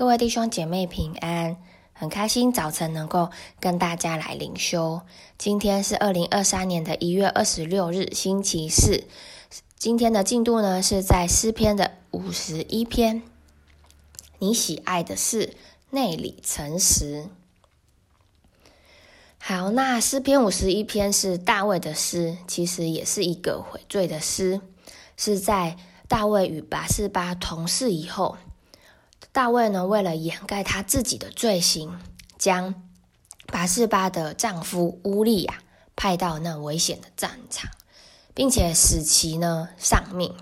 各位弟兄姐妹平安，很开心早晨能够跟大家来灵修。今天是二零二三年的一月二十六日，星期四。今天的进度呢是在诗篇的五十一篇。你喜爱的是内里诚实。好，那诗篇五十一篇是大卫的诗，其实也是一个悔罪的诗，是在大卫与拔示巴同室以后。大卫呢，为了掩盖他自己的罪行，将拔示巴的丈夫乌利亚派到那危险的战场，并且使其呢丧命。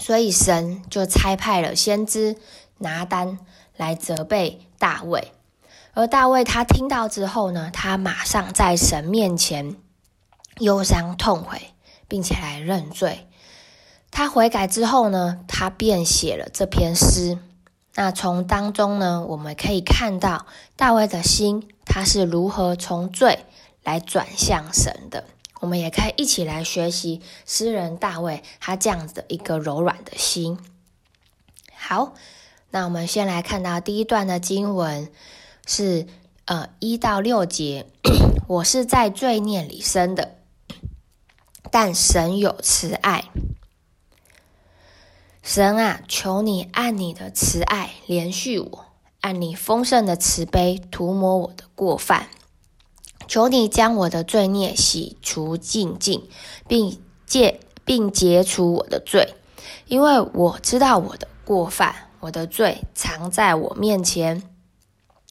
所以神就差派了先知拿单来责备大卫。而大卫他听到之后呢，他马上在神面前忧伤痛悔，并且来认罪。他悔改之后呢，他便写了这篇诗。那从当中呢，我们可以看到大卫的心，他是如何从罪来转向神的。我们也可以一起来学习诗人大卫他这样子的一个柔软的心。好，那我们先来看到第一段的经文是呃一到六节，我是在罪孽里生的，但神有慈爱。神啊，求你按你的慈爱怜恤我，按你丰盛的慈悲涂抹我的过犯。求你将我的罪孽洗除净尽，并戒并解除我的罪，因为我知道我的过犯，我的罪藏在我面前。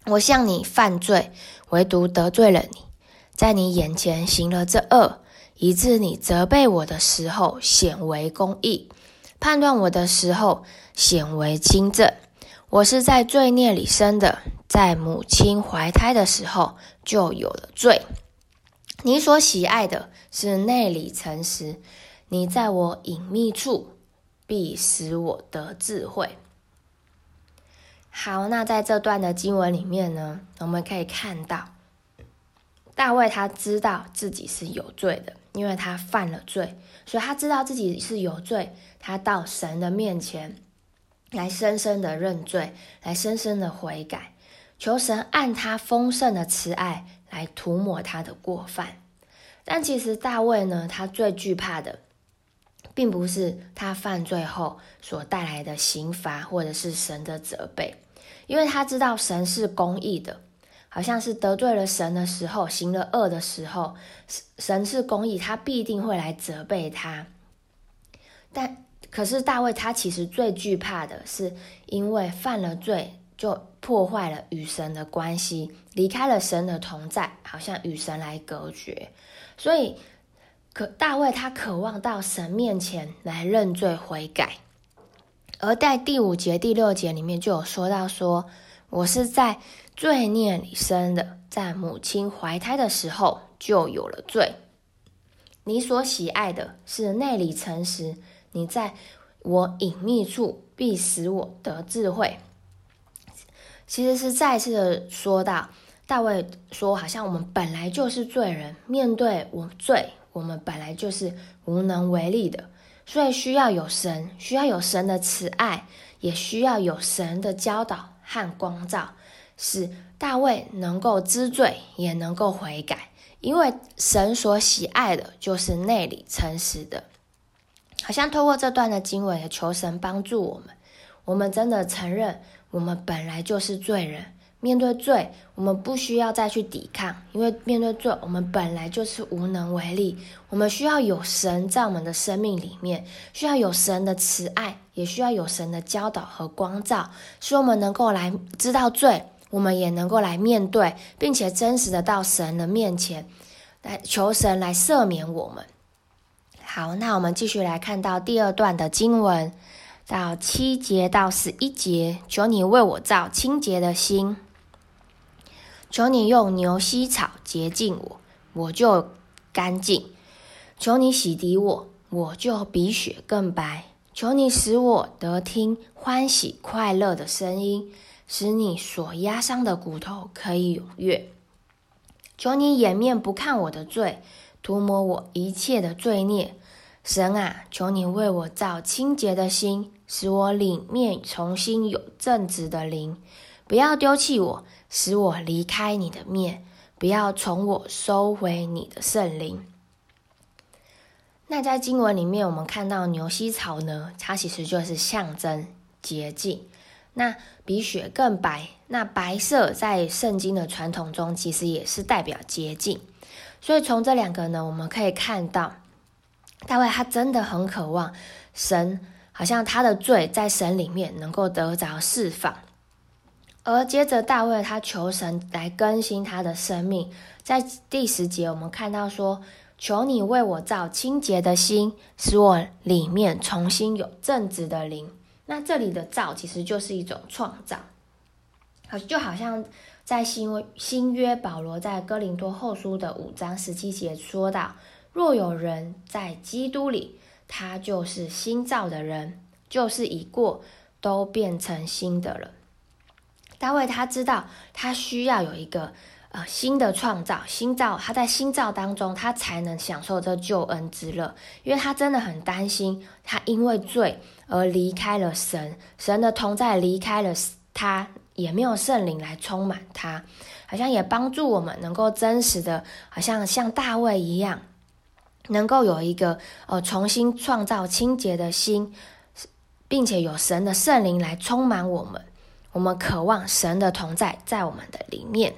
我向你犯罪，唯独得罪了你，在你眼前行了这恶，以致你责备我的时候显为公义。判断我的时候显为清正，我是在罪孽里生的，在母亲怀胎的时候就有了罪。你所喜爱的是内里诚实，你在我隐秘处必使我得智慧。好，那在这段的经文里面呢，我们可以看到大卫他知道自己是有罪的。因为他犯了罪，所以他知道自己是有罪。他到神的面前来深深的认罪，来深深的悔改，求神按他丰盛的慈爱来涂抹他的过犯。但其实大卫呢，他最惧怕的，并不是他犯罪后所带来的刑罚，或者是神的责备，因为他知道神是公义的。好像是得罪了神的时候，行了恶的时候，神是公义，他必定会来责备他。但可是大卫他其实最惧怕的是，因为犯了罪就破坏了与神的关系，离开了神的同在，好像与神来隔绝。所以，可大卫他渴望到神面前来认罪悔改。而在第五节、第六节里面就有说到说，我是在罪孽里生的，在母亲怀胎的时候就有了罪。你所喜爱的是内里诚实，你在我隐秘处必使我得智慧。其实是再次的说到，大卫说，好像我们本来就是罪人，面对我罪，我们本来就是无能为力的，所以需要有神，需要有神的慈爱，也需要有神的教导。和光照，使大卫能够知罪，也能够悔改，因为神所喜爱的就是内里诚实的。好像透过这段的经文，也求神帮助我们。我们真的承认，我们本来就是罪人。面对罪，我们不需要再去抵抗，因为面对罪，我们本来就是无能为力。我们需要有神在我们的生命里面，需要有神的慈爱，也需要有神的教导和光照，使我们能够来知道罪，我们也能够来面对，并且真实的到神的面前来求神来赦免我们。好，那我们继续来看到第二段的经文，到七节到十一节，求你为我造清洁的心。求你用牛膝草洁净我，我就干净；求你洗涤我，我就比雪更白；求你使我得听欢喜快乐的声音，使你所压伤的骨头可以踊跃。求你掩面不看我的罪，涂抹我一切的罪孽，神啊，求你为我造清洁的心，使我里面重新有正直的灵。不要丢弃我，使我离开你的面；不要从我收回你的圣灵。那在经文里面，我们看到牛膝草呢，它其实就是象征洁净。那比雪更白，那白色在圣经的传统中，其实也是代表洁净。所以从这两个呢，我们可以看到，大卫他真的很渴望神，好像他的罪在神里面能够得着释放。而接着大卫他求神来更新他的生命，在第十节我们看到说。求你为我造清洁的心，使我里面重新有正直的灵。那这里的造其实就是一种创造，好就好像在新新约保罗在哥林多后书的五章十七节说到：若有人在基督里，他就是新造的人，就是已过，都变成新的了。大卫他知道，他需要有一个。呃，新的创造，新造，他在新造当中，他才能享受这救恩之乐，因为他真的很担心，他因为罪而离开了神，神的同在离开了他，也没有圣灵来充满他，好像也帮助我们能够真实的，好像像大卫一样，能够有一个呃重新创造清洁的心，并且有神的圣灵来充满我们，我们渴望神的同在在我们的里面。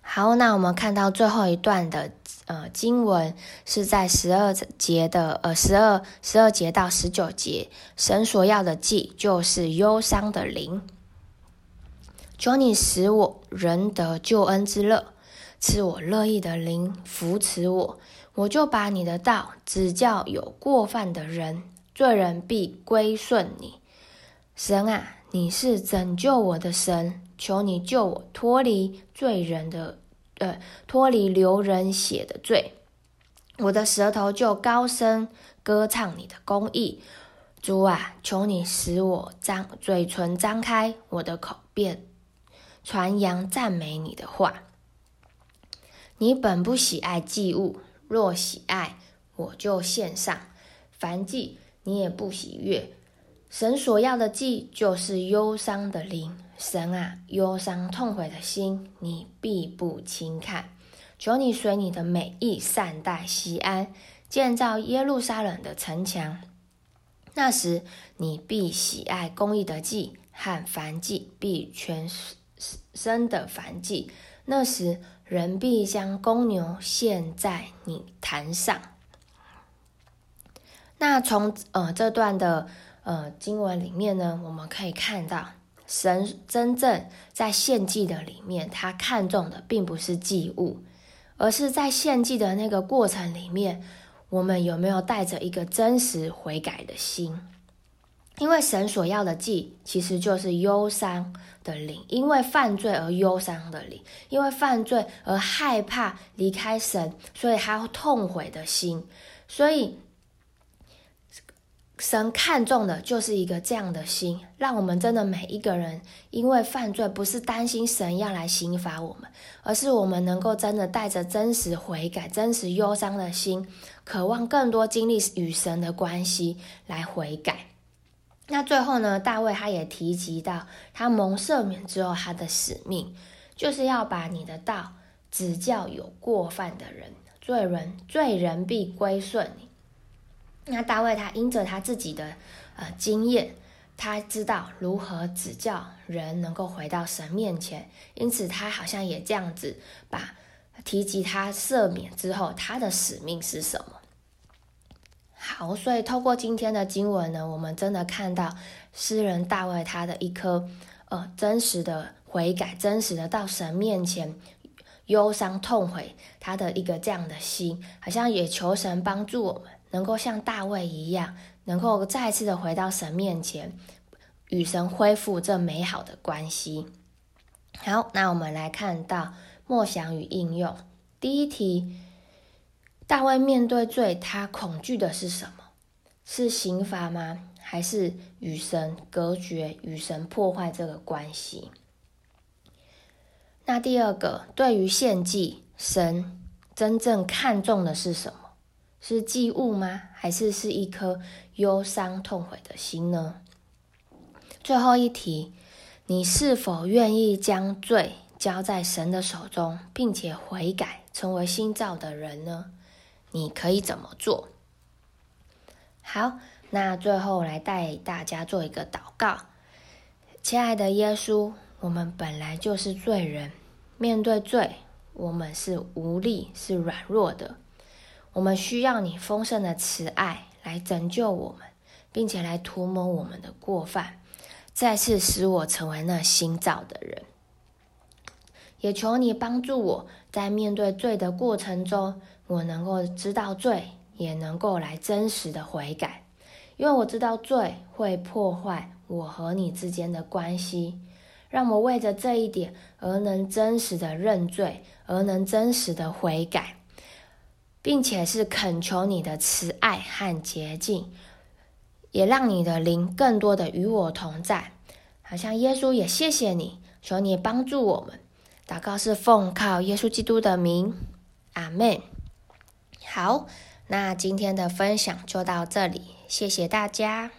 好，那我们看到最后一段的呃经文是在十二节的呃十二十二节到十九节，神所要的祭就是忧伤的灵。求你使我仍得救恩之乐，赐我乐意的灵扶持我，我就把你的道指教有过犯的人，罪人必归顺你。神啊，你是拯救我的神。求你救我脱离罪人的，呃，脱离流人血的罪。我的舌头就高声歌唱你的公义。主啊，求你使我张嘴唇张开，我的口便传扬赞美你的话。你本不喜爱祭物，若喜爱，我就献上。凡祭你也不喜悦。神所要的祭就是忧伤的灵。神啊，忧伤痛悔的心，你必不轻看。求你随你的美意善待西安，建造耶路撒冷的城墙。那时，你必喜爱公义的祭和燔祭，必全身的燔祭。那时，人必将公牛献在你坛上。那从呃这段的呃经文里面呢，我们可以看到。神真正在献祭的里面，他看重的并不是祭物，而是在献祭的那个过程里面，我们有没有带着一个真实悔改的心？因为神所要的祭，其实就是忧伤的灵，因为犯罪而忧伤的灵，因为犯罪而害怕离开神，所以他痛悔的心，所以。神看重的就是一个这样的心，让我们真的每一个人，因为犯罪不是担心神要来刑罚我们，而是我们能够真的带着真实悔改、真实忧伤的心，渴望更多经历与神的关系来悔改。那最后呢，大卫他也提及到，他蒙赦免之后，他的使命就是要把你的道指教有过犯的人，罪人，罪人必归顺你。那大卫他因着他自己的呃经验，他知道如何指教人能够回到神面前，因此他好像也这样子把提及他赦免之后，他的使命是什么？好，所以透过今天的经文呢，我们真的看到诗人大卫他的一颗呃真实的悔改，真实的到神面前忧伤痛悔他的一个这样的心，好像也求神帮助我们。能够像大卫一样，能够再次的回到神面前，与神恢复这美好的关系。好，那我们来看到默想与应用。第一题，大卫面对罪，他恐惧的是什么？是刑罚吗？还是与神隔绝、与神破坏这个关系？那第二个，对于献祭，神真正看重的是什么？是祭物吗？还是是一颗忧伤痛悔的心呢？最后一题，你是否愿意将罪交在神的手中，并且悔改，成为新造的人呢？你可以怎么做？好，那最后来带大家做一个祷告。亲爱的耶稣，我们本来就是罪人，面对罪，我们是无力、是软弱的。我们需要你丰盛的慈爱来拯救我们，并且来涂抹我们的过犯。再次使我成为那新造的人，也求你帮助我在面对罪的过程中，我能够知道罪，也能够来真实的悔改，因为我知道罪会破坏我和你之间的关系，让我为着这一点而能真实的认罪，而能真实的悔改，并且是恳求你的慈爱和洁净。也让你的灵更多的与我同在，好像耶稣也谢谢你，求你帮助我们。祷告是奉靠耶稣基督的名，阿门。好，那今天的分享就到这里，谢谢大家。